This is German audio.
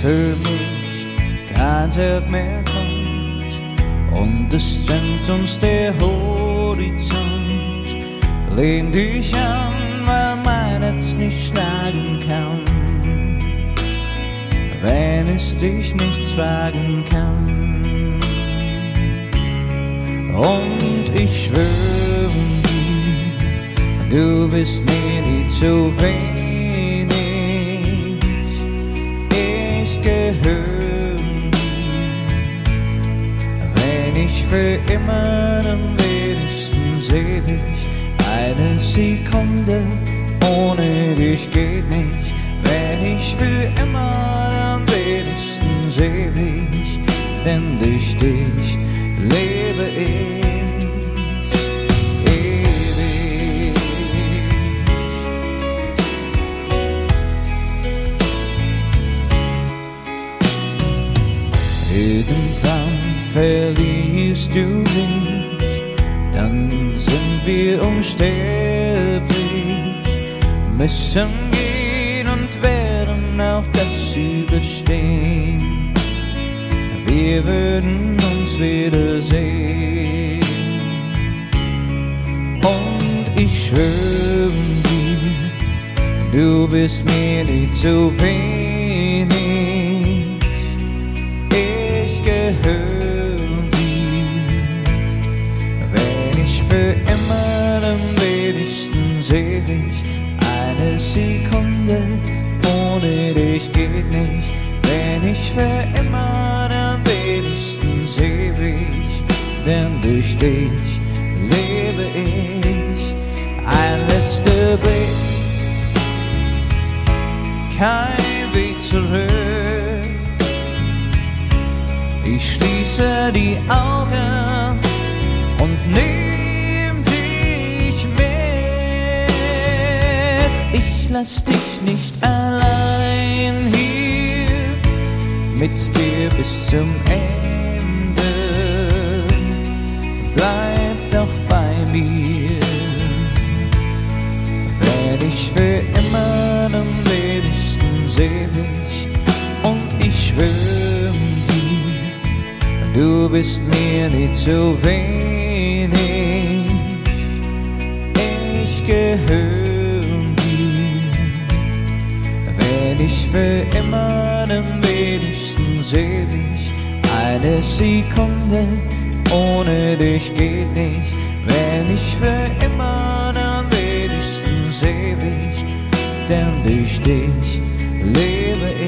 für mich kein Tag mehr kommt und es trennt uns der Horizont. Lehn dich an, weil mein Herz nicht schlagen kann, wenn es dich nichts fragen kann. Und ich schwöre dir, du bist mir nie zu wenig. Immer am wenigstens ewig. Eine Sekunde. Ohne dich geht nicht, wenn ich für immer am wenigstens ewig, denn durch dich lebe ich verlierst du mich, dann sind wir unsterblich, müssen gehen und werden auch das überstehen. Wir würden uns wiedersehen. Und ich schwöre dir, du bist mir nie zu wenig. Ich ewig. Eine Sekunde ohne dich geht nicht, wenn ich für immer am wenigstens ewig, denn durch dich lebe ich. Ein letzter Blick, kein Weg zurück. Ich schließe die Augen und nehm Lass dich nicht allein hier mit dir bis zum Ende. Bleib doch bei mir, wenn ich für immer am wenigstens ewig und ich schwöre dir, du bist mir nie zu wenig. Ich gehöre für immer am wenigstens ewig. Eine Sekunde ohne dich geht nicht, wenn ich für immer am wenigstens ewig, denn durch dich lebe ich